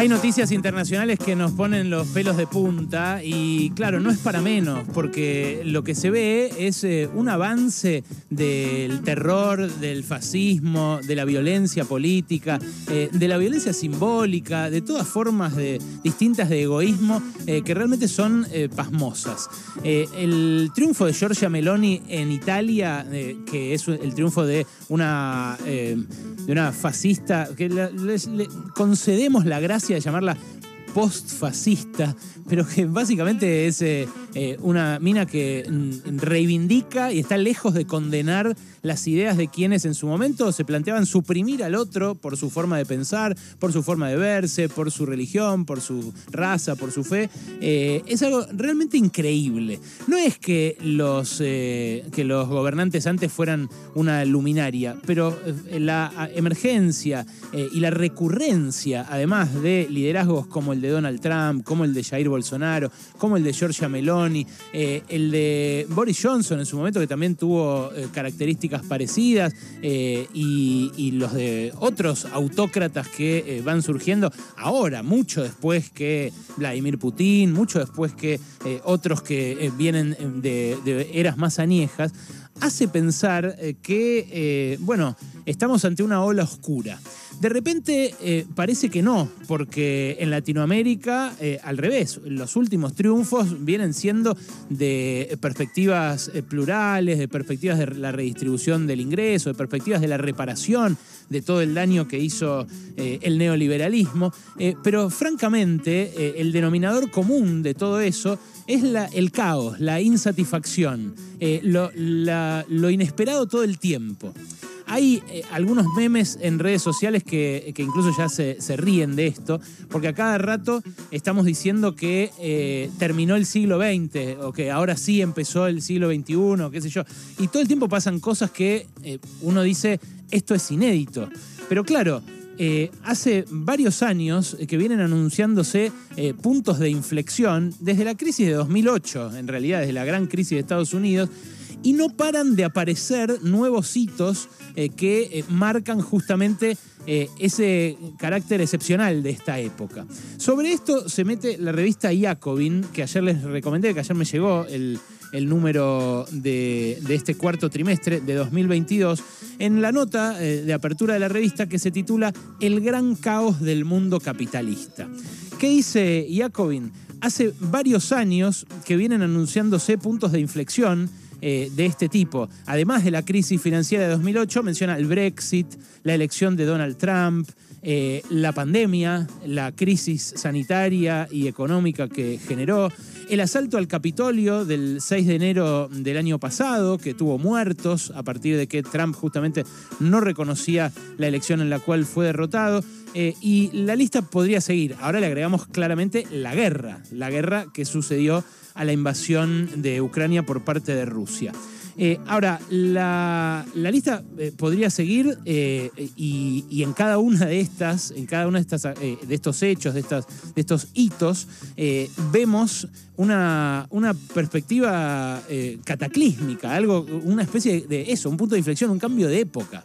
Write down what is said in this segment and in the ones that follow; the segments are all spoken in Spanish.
Hay noticias internacionales que nos ponen los pelos de punta y claro, no es para menos, porque lo que se ve es eh, un avance del terror, del fascismo, de la violencia política, eh, de la violencia simbólica, de todas formas de, distintas de egoísmo eh, que realmente son pasmosas. el triunfo de Giorgia Meloni en Italia, que es el triunfo de una, de una fascista, que le concedemos la gracia de llamarla post-fascista, pero que básicamente es eh, eh, una mina que mm, reivindica y está lejos de condenar las ideas de quienes en su momento se planteaban suprimir al otro por su forma de pensar, por su forma de verse, por su religión, por su raza, por su fe. Eh, es algo realmente increíble. No es que los, que los gobernantes antes fueran una luminaria, pero la emergencia y la recurrencia, además de liderazgos como el de Donald Trump, como el de Jair Bolsonaro, como el de Giorgia Meloni, eh, el de Boris Johnson en su momento, que también tuvo eh, características parecidas, eh, y, los de otros autócratas que van surgiendo ahora, mucho después que Vladimir Putin, mucho después que otros que vienen de, de eras más añejas, hace pensar que, bueno, estamos ante una ola oscura. De repente eh, parece que no, porque en Latinoamérica, eh, al revés, los últimos triunfos vienen siendo de perspectivas eh, plurales, de perspectivas de la redistribución del ingreso, de perspectivas de la reparación de todo el daño que hizo el neoliberalismo. pero francamente, el denominador común de todo eso es el caos, la insatisfacción, lo inesperado todo el tiempo. Hay eh, algunos memes en redes sociales que, incluso ya se, ríen de esto, porque a cada rato estamos diciendo que eh, terminó el siglo XX o que ahora sí empezó el siglo XXI, qué sé yo. Y todo el tiempo pasan cosas que eh, uno dice, esto es inédito. Pero claro, hace varios años que vienen anunciándose puntos de inflexión desde la crisis de 2008, en realidad desde la gran crisis de Estados Unidos, y no paran de aparecer nuevos hitos eh, que eh, marcan justamente eh, ese carácter excepcional de esta época. Sobre esto se mete la revista Jacobin, que ayer les recomendé, que ayer me llegó el, número de, este cuarto trimestre de 2022, en la nota de apertura de la revista que se titula El gran caos del mundo capitalista. ¿Qué dice Jacobin? Hace varios años que vienen anunciándose puntos de inflexión eh, de este tipo. Además de la crisis financiera de 2008, menciona el Brexit, la elección de Donald Trump, eh, la pandemia, la crisis sanitaria y económica que generó, el asalto al Capitolio del 6 de enero del año pasado, que tuvo muertos a partir de que Trump justamente no reconocía la elección en la cual fue derrotado. Eh, y la lista podría seguir. Ahora le agregamos claramente la guerra, la guerra que sucedió a la invasión de Ucrania por parte de Rusia. Eh, ahora, la, lista eh, podría seguir eh, y, en cada una de estas, en cada uno de, estas, de estos hechos, de, estas, de estos hitos, vemos una, una perspectiva cataclísmica, algo, una especie de eso, un punto de inflexión, un cambio de época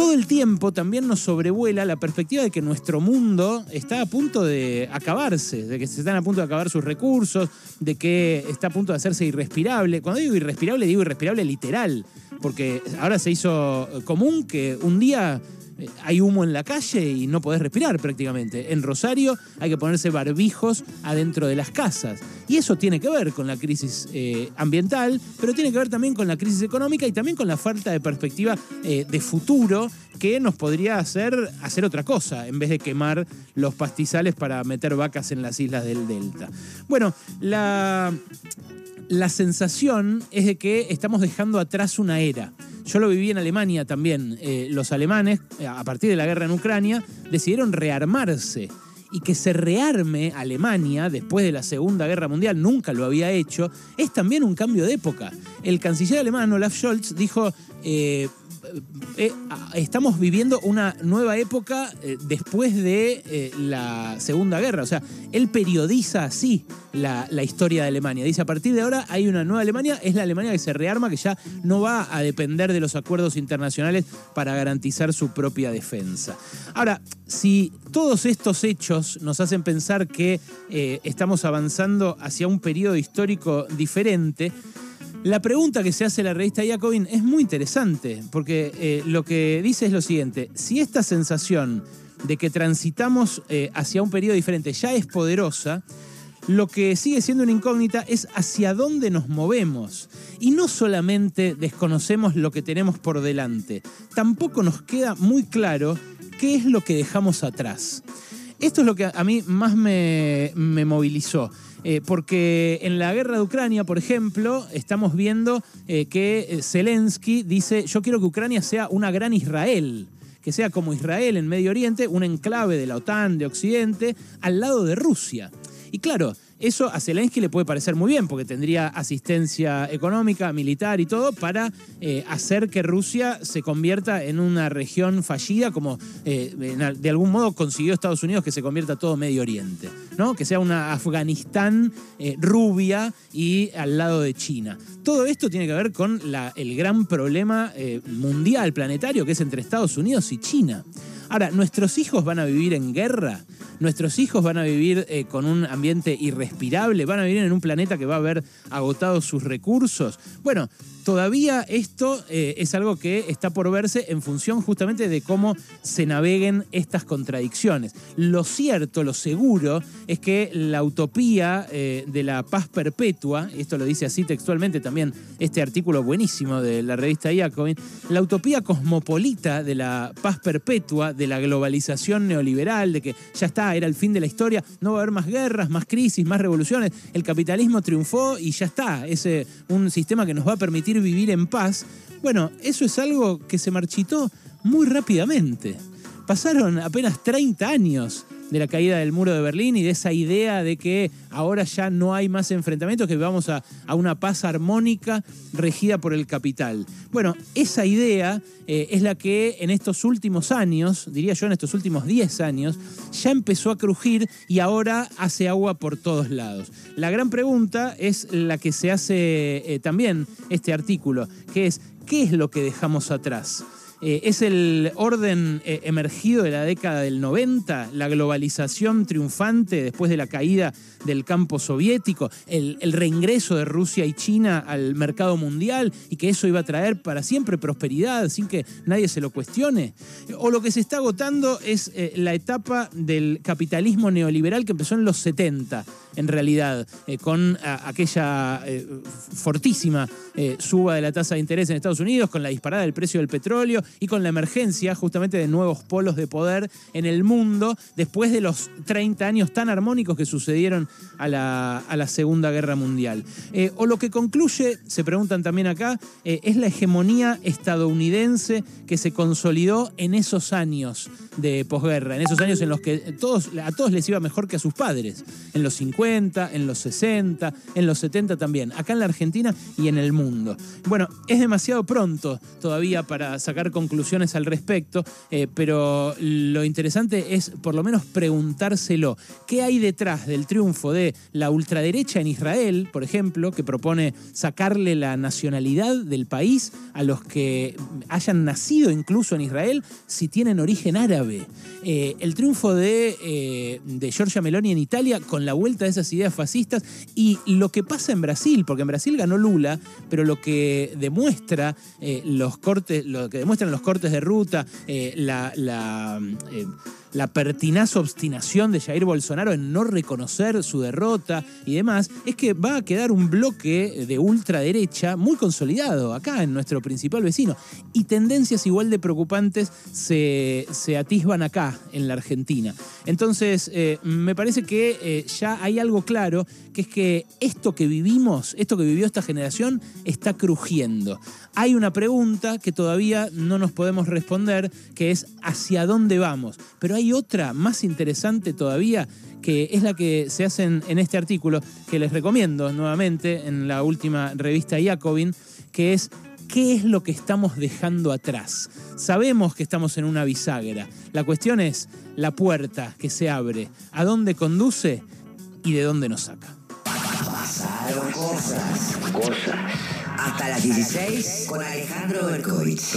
todo el tiempo también nos sobrevuela la perspectiva de que nuestro mundo está a punto de acabarse, de que se están a punto de acabar sus recursos, de que está a punto de hacerse irrespirable. Cuando digo irrespirable, digo irrespirable literal, porque ahora se hizo común que un día hay humo en la calle y no podés respirar prácticamente. En Rosario hay que ponerse barbijos adentro de las casas. Y eso tiene que ver con la crisis eh, ambiental, pero tiene que ver también con la crisis económica y también con la falta de perspectiva eh, de futuro que nos podría hacer hacer otra cosa en vez de quemar los pastizales para meter vacas en las islas del Delta. Bueno, la, la sensación es de que estamos dejando atrás una era. Yo lo viví en Alemania también. Eh, los alemanes, eh, a partir de la guerra en Ucrania, decidieron rearmarse. Y que se rearme Alemania después de la Segunda Guerra Mundial, nunca lo había hecho, es también un cambio de época. El canciller alemán Olaf Scholz dijo, eh, eh, estamos viviendo una nueva época eh, después de la Segunda Guerra. O sea, él periodiza así la, la, historia de Alemania. Dice, a partir de ahora hay una nueva Alemania, es la Alemania que se rearma, que ya no va a depender de los acuerdos internacionales para garantizar su propia defensa. Ahora, si todos estos hechos nos hacen pensar que estamos avanzando hacia un periodo histórico diferente, la pregunta que se hace la revista Jacobin es muy interesante, porque eh, lo que dice es lo siguiente, si esta sensación de que transitamos eh, hacia un periodo diferente ya es poderosa, lo que sigue siendo una incógnita es hacia dónde nos movemos. Y no solamente desconocemos lo que tenemos por delante, tampoco nos queda muy claro qué es lo que dejamos atrás. Esto es lo que a mí más me, me movilizó. Eh, porque en la guerra de Ucrania, por ejemplo, estamos viendo eh, que eh, Zelensky dice, yo quiero que Ucrania sea una gran Israel que sea como Israel en Medio Oriente, un enclave de la OTAN, de Occidente, al lado de Rusia. Y claro, eso a Zelensky le puede parecer muy bien, porque tendría asistencia económica, militar y todo para eh, hacer que Rusia se convierta en una región fallida, como eh, de algún modo consiguió Estados Unidos que se convierta todo Medio Oriente, ¿no? Que sea una Afganistán eh, rubia y al lado de China. Todo esto tiene que ver con el gran problema mundial, planetario, que es entre Estados Unidos y China. Ahora, ¿nuestros hijos van a vivir en guerra? ¿Nuestros hijos van a vivir eh, con un ambiente irrespirable? ¿Van a vivir en un planeta que va a haber agotado sus recursos? Bueno, todavía esto eh, es algo que está por verse en función justamente de cómo se naveguen estas contradicciones. Lo cierto, lo seguro, es que la utopía eh, de la paz perpetua, esto lo dice así textualmente también este artículo buenísimo de la revista Jacobin, la utopía cosmopolita de la paz perpetua, de la globalización neoliberal, de que ya está, era el fin de la historia, no va a haber más guerras, más crisis, más revoluciones, el capitalismo triunfó y ya está, es un sistema que nos va a permitir vivir en paz, bueno, eso es algo que se marchitó muy rápidamente. Pasaron apenas 30 años de la caída del muro de Berlín y de esa idea de que ahora ya no hay más enfrentamientos, que vamos a, una paz armónica regida por el capital. Bueno, esa idea eh, es la que en estos últimos años, diría yo en estos últimos 10 años, ya empezó a crujir y ahora hace agua por todos lados. La gran pregunta es la que se hace eh, también este artículo, que es, ¿qué es lo que dejamos atrás? Eh, es el orden eh, emergido de la década del 90, la globalización triunfante después de la caída del campo soviético, el, reingreso de Rusia y China al mercado mundial y que eso iba a traer para siempre prosperidad sin que nadie se lo cuestione. O lo que se está agotando es eh, la etapa del capitalismo neoliberal que empezó en los 70 en realidad, con aquella fortísima suba de la tasa de interés en Estados Unidos, con la disparada del precio del petróleo y con la emergencia justamente de nuevos polos de poder en el mundo después de los 30 años tan armónicos que sucedieron a la, Segunda Guerra Mundial. Eh, o lo que concluye, se preguntan también acá, eh, es la hegemonía estadounidense que se consolidó en esos años de posguerra, en esos años en los que todos, a todos les iba mejor que a sus padres, en los 50, en los 60, en los 70 también, acá en la Argentina y en el mundo. Bueno, es demasiado pronto todavía para sacar conclusiones al respecto, eh, pero lo interesante es por lo menos preguntárselo. ¿Qué hay detrás del triunfo de la ultraderecha en Israel, por ejemplo, que propone sacarle la nacionalidad del país a los que hayan nacido incluso en Israel si tienen origen árabe? Eh, el triunfo de, eh, de Giorgia Meloni en Italia con la vuelta de esas ideas fascistas y lo que pasa en Brasil, porque en Brasil ganó Lula, pero lo que demuestra los cortes, lo que demuestran los cortes de ruta, eh, la, eh, la pertinaz obstinación de Jair Bolsonaro en no reconocer su derrota y demás, es que va a quedar un bloque de ultraderecha muy consolidado acá en nuestro principal vecino. Y tendencias igual de preocupantes se, atisban acá, en la Argentina. Entonces, eh, me parece que eh, ya hay algo claro, que es que esto que vivimos, esto que vivió esta generación, está crujiendo. Hay una pregunta que todavía no nos podemos responder, que es ¿hacia dónde vamos? Pero otra más interesante todavía, que es la que se hace en, este artículo, que les recomiendo nuevamente en la última revista Jacobin, que es ¿qué es lo que estamos dejando atrás? Sabemos que estamos en una bisagra. La cuestión es la puerta que se abre, a dónde conduce y de dónde nos saca. Pasaron cosas. Cosas. Hasta las 16 con Alejandro Berkovich.